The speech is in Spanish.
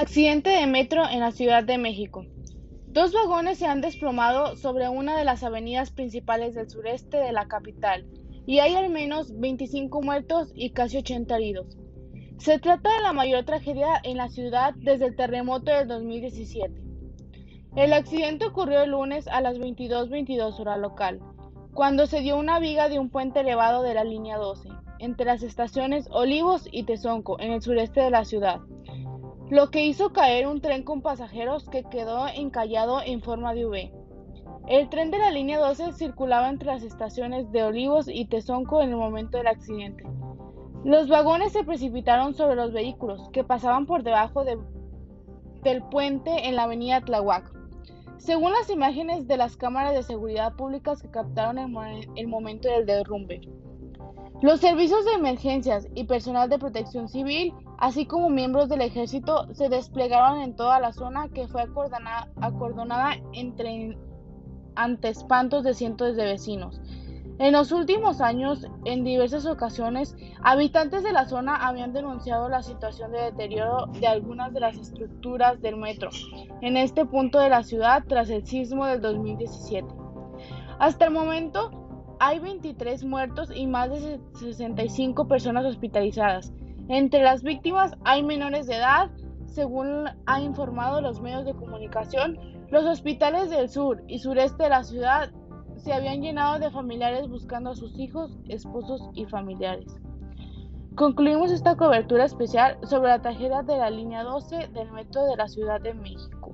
Accidente de metro en la Ciudad de México. Dos vagones se han desplomado sobre una de las avenidas principales del sureste de la capital y hay al menos 25 muertos y casi 80 heridos. Se trata de la mayor tragedia en la ciudad desde el terremoto del 2017. El accidente ocurrió el lunes a las 22:22 hora local, cuando se dio una viga de un puente elevado de la línea 12 entre las estaciones Olivos y Tezonco en el sureste de la ciudad lo que hizo caer un tren con pasajeros que quedó encallado en forma de V. El tren de la línea 12 circulaba entre las estaciones de Olivos y Tezonco en el momento del accidente. Los vagones se precipitaron sobre los vehículos que pasaban por debajo del puente en la avenida Tlahuac. Según las imágenes de las cámaras de seguridad públicas que captaron el momento del derrumbe. Los servicios de emergencias y personal de protección civil, así como miembros del ejército, se desplegaron en toda la zona que fue acordonada, entre, ante espantos de cientos de vecinos. En los últimos años, en diversas ocasiones, habitantes de la zona habían denunciado la situación de deterioro de algunas de las estructuras del metro en este punto de la ciudad tras el sismo del 2017. Hasta el momento, hay 23 muertos y más de 65 personas hospitalizadas. Entre las víctimas hay menores de edad, según han informado los medios de comunicación. Los hospitales del sur y sureste de la ciudad se habían llenado de familiares buscando a sus hijos, esposos y familiares. Concluimos esta cobertura especial sobre la tragedia de la línea 12 del metro de la Ciudad de México.